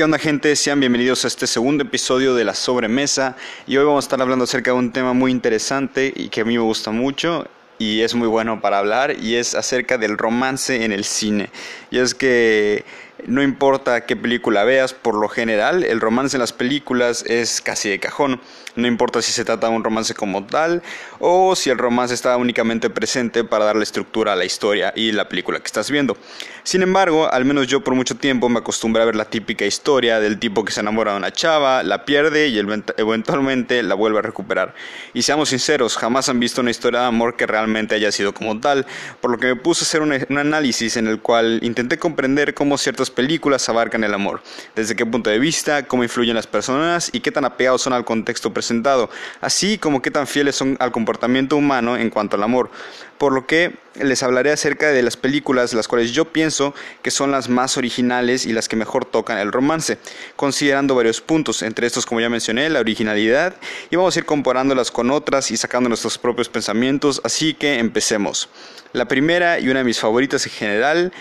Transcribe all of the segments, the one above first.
¿Qué onda gente? Sean bienvenidos a este segundo episodio de La Sobremesa y hoy vamos a estar hablando acerca de un tema muy interesante y que a mí me gusta mucho y es muy bueno para hablar y es acerca del romance en el cine. Y es que no importa qué película veas, por lo general el romance en las películas es casi de cajón. No importa si se trata de un romance como tal o si el romance está únicamente presente para darle estructura a la historia y la película que estás viendo. Sin embargo, al menos yo por mucho tiempo me acostumbré a ver la típica historia del tipo que se enamora de una chava, la pierde y eventualmente la vuelve a recuperar. Y seamos sinceros, jamás han visto una historia de amor que realmente haya sido como tal, por lo que me puse a hacer un, análisis en el cual intenté comprender cómo ciertas películas abarcan el amor, desde qué punto de vista, cómo influyen las personas y qué tan apegados son al contexto presentado, así como qué tan fieles son al comportamiento humano en cuanto al amor. Por lo que les hablaré acerca de las películas las cuales yo pienso que son las más originales y las que mejor tocan el romance, considerando varios puntos, entre estos como ya mencioné, la originalidad, y vamos a ir comparándolas con otras y sacando nuestros propios pensamientos, así que empecemos. La primera y una de mis favoritas en general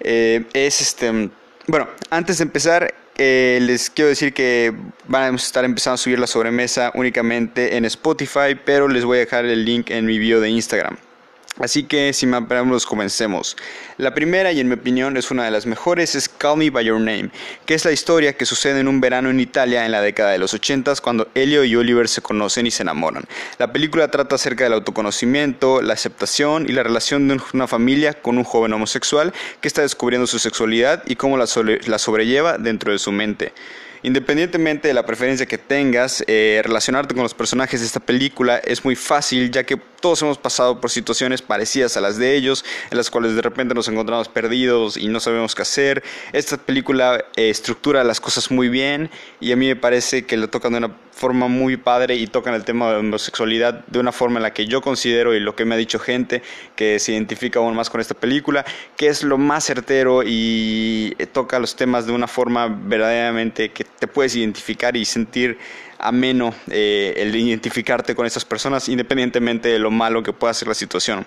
eh, es este... Bueno, antes de empezar, eh, les quiero decir que vamos a estar empezando a subir la sobremesa únicamente en Spotify, pero les voy a dejar el link en mi bio de Instagram. Así que sin más preámbulos comencemos. La primera y en mi opinión es una de las mejores es Call Me By Your Name, que es la historia que sucede en un verano en Italia en la década de los 80 cuando Elio y Oliver se conocen y se enamoran. La película trata acerca del autoconocimiento, la aceptación y la relación de una familia con un joven homosexual que está descubriendo su sexualidad y cómo la, la sobrelleva dentro de su mente. Independientemente de la preferencia que tengas, eh, relacionarte con los personajes de esta película es muy fácil, ya que todos hemos pasado por situaciones parecidas a las de ellos, en las cuales de repente nos encontramos perdidos y no sabemos qué hacer. Esta película eh, estructura las cosas muy bien y a mí me parece que lo tocan de una forma muy padre y tocan el tema de homosexualidad de una forma en la que yo considero y lo que me ha dicho gente que se identifica aún más con esta película, que es lo más certero y toca los temas de una forma verdaderamente que te puedes identificar y sentir ameno eh, el identificarte con estas personas independientemente de lo malo que pueda ser la situación.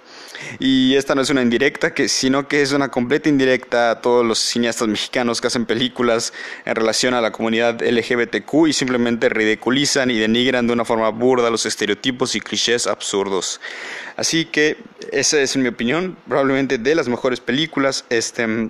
Y esta no es una indirecta, que, sino que es una completa indirecta a todos los cineastas mexicanos que hacen películas en relación a la comunidad LGBTQ y simplemente ridiculizan y denigran de una forma burda los estereotipos y clichés absurdos. Así que esa es mi opinión, probablemente de las mejores películas. Este,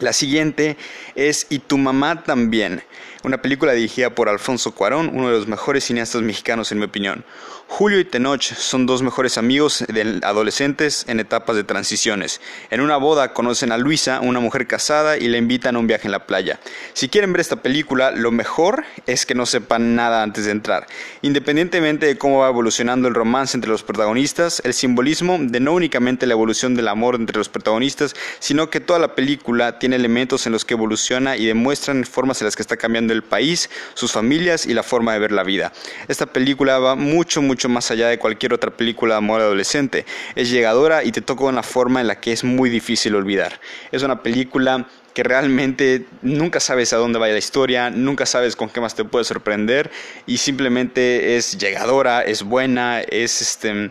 la siguiente es Y tu mamá también, una película dirigida por Alfonso Cuarón, uno de los mejores cineastas mexicanos en mi opinión. Julio y Tenoch son dos mejores amigos de adolescentes en etapas de transiciones. En una boda conocen a Luisa, una mujer casada, y le invitan a un viaje en la playa. Si quieren ver esta película, lo mejor es que no sepan nada antes de entrar. Independientemente de cómo va evolucionando el romance entre los protagonistas, el simbolismo de no únicamente la evolución del amor entre los protagonistas, sino que toda la película tiene elementos en los que evoluciona y demuestran formas en las que está cambiando el país, sus familias y la forma de ver la vida. Esta película va mucho, mucho más allá de cualquier otra película de amor adolescente. Es llegadora y te toca una forma en la que es muy difícil olvidar. Es una película que realmente nunca sabes a dónde va la historia, nunca sabes con qué más te puede sorprender y simplemente es llegadora, es buena, es este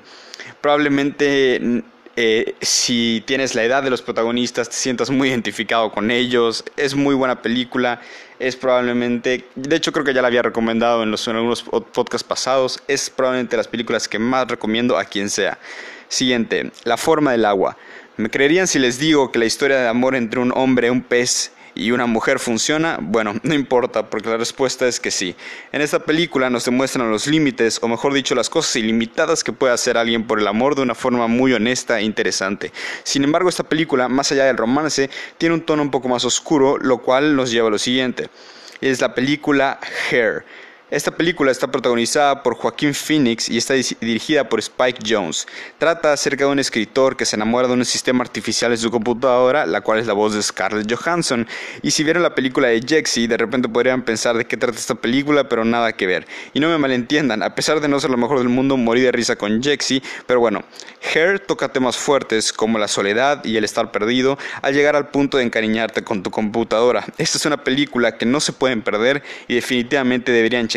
probablemente eh, si tienes la edad de los protagonistas, te sientas muy identificado con ellos. Es muy buena película. Es probablemente, de hecho creo que ya la había recomendado en, los, algunos podcasts pasados. Es probablemente las películas que más recomiendo a quien sea. Siguiente, La forma del agua. ¿Me creerían si les digo que la historia de amor entre un hombre un pez y una mujer funciona? Bueno, no importa, porque la respuesta es que sí. En esta película nos demuestran los límites, o mejor dicho, las cosas ilimitadas que puede hacer alguien por el amor de una forma muy honesta e interesante. Sin embargo, esta película, más allá del romance, tiene un tono un poco más oscuro, lo cual nos lleva a lo siguiente. Es la película Hair esta película está protagonizada por Joaquín Phoenix y está dirigida por Spike Jones. Trata acerca de un escritor que se enamora de un sistema artificial en su computadora, la cual es la voz de Scarlett Johansson. Y si vieron la película de Jexy, de repente podrían pensar de qué trata esta película, pero nada que ver. Y no me malentiendan, a pesar de no ser lo mejor del mundo, morí de risa con Jexy, pero bueno, Hair toca temas fuertes como la soledad y el estar perdido al llegar al punto de encariñarte con tu computadora. Esta es una película que no se pueden perder y definitivamente deberían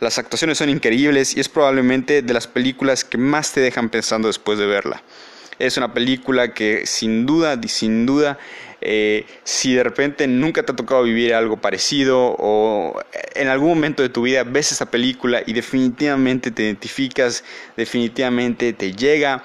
las actuaciones son increíbles y es probablemente de las películas que más te dejan pensando después de verla. Es una película que sin duda, sin duda eh, si de repente nunca te ha tocado vivir algo parecido o en algún momento de tu vida ves esa película y definitivamente te identificas, definitivamente te llega,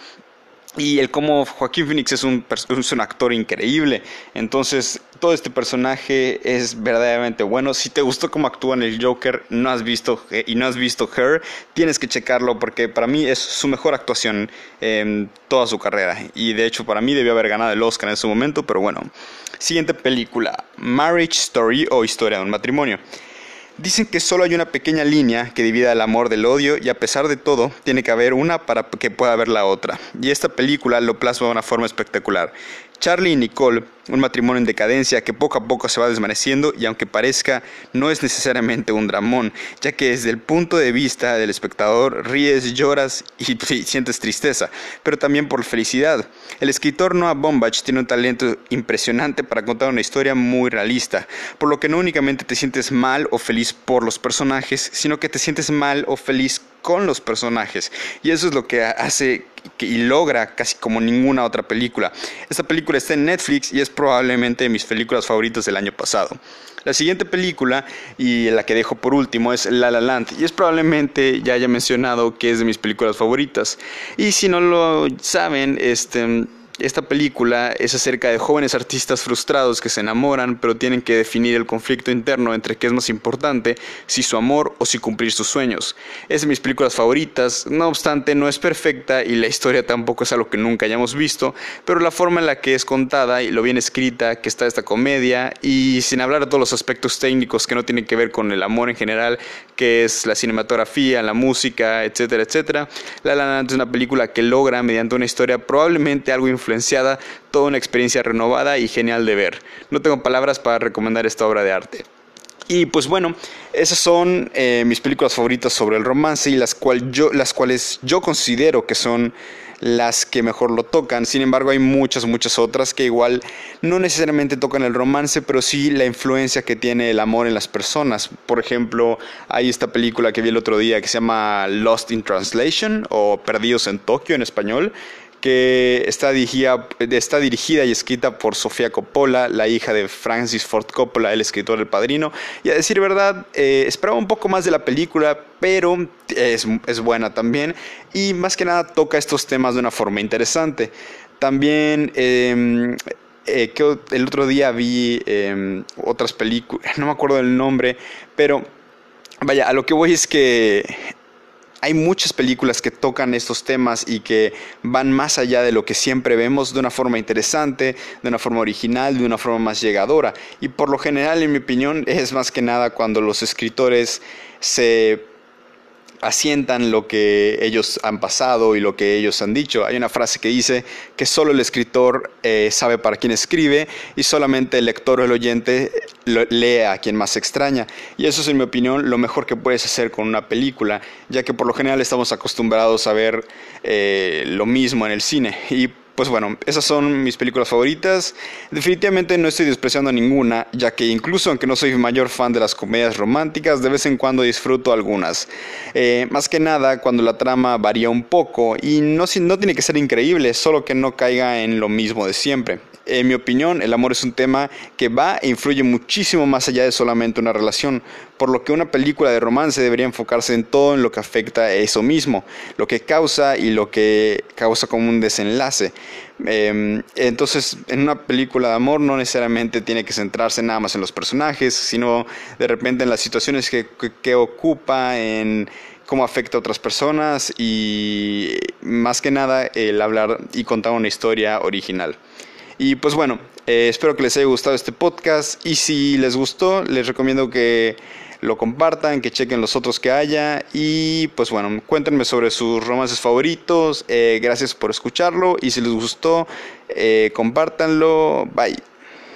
y el cómo Joaquín Phoenix es un, es un actor increíble. Entonces, todo este personaje es verdaderamente bueno. Si te gustó cómo actúa en el Joker, no has visto y no has visto Her, tienes que checarlo porque para mí es su mejor actuación en toda su carrera. Y de hecho, para mí debió haber ganado el Oscar en ese momento, pero bueno. Siguiente película: Marriage Story o Historia de un matrimonio. Dicen que solo hay una pequeña línea que divida el amor del odio y a pesar de todo tiene que haber una para que pueda haber la otra. Y esta película lo plasma de una forma espectacular. Charlie y Nicole, un matrimonio en decadencia que poco a poco se va desvaneciendo y aunque parezca no es necesariamente un dramón, ya que desde el punto de vista del espectador ríes, lloras y, sientes tristeza, pero también por felicidad. El escritor Noah Bombach tiene un talento impresionante para contar una historia muy realista, por lo que no únicamente te sientes mal o feliz por los personajes, sino que te sientes mal o feliz con los personajes. Y eso es lo que hace y logra casi como ninguna otra película. Esta película está en Netflix y es probablemente de mis películas favoritas del año pasado. La siguiente película y la que dejo por último es La La Land y es probablemente ya haya mencionado que es de mis películas favoritas. Y si no lo saben, este esta película es acerca de jóvenes artistas frustrados que se enamoran, pero tienen que definir el conflicto interno entre qué es más importante, si su amor o si cumplir sus sueños. Es de mis películas favoritas, no obstante no es perfecta y la historia tampoco es algo que nunca hayamos visto, pero la forma en la que es contada y lo bien escrita que está esta comedia y sin hablar de todos los aspectos técnicos que no tienen que ver con el amor en general, que es la cinematografía, la música, etcétera, etcétera. La La Land es una película que logra mediante una historia probablemente algo influenciada, toda una experiencia renovada y genial de ver. No tengo palabras para recomendar esta obra de arte. Y pues bueno, esas son eh, mis películas favoritas sobre el romance y las, cual yo, las cuales yo considero que son las que mejor lo tocan. Sin embargo, hay muchas, muchas otras que igual no necesariamente tocan el romance, pero sí la influencia que tiene el amor en las personas. Por ejemplo, hay esta película que vi el otro día que se llama Lost in Translation o Perdidos en Tokio en español que está dirigida, y escrita por Sofía Coppola, la hija de Francis Ford Coppola, el escritor del Padrino. Y a decir verdad, eh, esperaba un poco más de la película, pero es, es buena también. Y más que nada toca estos temas de una forma interesante. También... Em, eh, que el otro día vi em, otras películas, no me acuerdo del nombre, pero vaya, a lo que voy es que hay muchas películas que tocan estos temas y que van más allá de lo que siempre vemos de una forma interesante, de una forma original, de una forma más llegadora. Y por lo general, en mi opinión, es más que nada cuando los escritores se asientan lo que ellos han pasado y lo que ellos han dicho. Hay una frase que dice que solo el escritor eh, sabe para quién escribe y solamente el lector o el oyente lo, lee a quien más extraña. Y eso es, en mi opinión, lo mejor que puedes hacer con una película, ya que por lo general estamos acostumbrados a ver eh, lo mismo en el cine. Pues bueno, esas son mis películas favoritas. Definitivamente no estoy despreciando ninguna, ya que incluso aunque no soy mayor fan de las comedias románticas, de vez en cuando disfruto algunas. Eh, más que nada cuando la trama varía un poco y no, no tiene que ser increíble, solo que no caiga en lo mismo de siempre. En mi opinión, el amor es un tema que va e influye muchísimo más allá de solamente una relación, por lo que una película de romance debería enfocarse en todo en lo que afecta a eso mismo, lo que causa y lo que causa como un desenlace. Em, entonces, en una película de amor no necesariamente tiene que centrarse nada más en los personajes, sino de repente en las situaciones que, que ocupa, en cómo afecta a otras personas y más que nada el hablar y contar una historia original. Y pues bueno, eh, espero que les haya gustado este podcast. Y si les gustó, les recomiendo que lo compartan, que chequen los otros que haya. Y pues bueno, cuéntenme sobre sus romances favoritos, eh, gracias por escucharlo. Y si les gustó, eh, compártanlo, bye.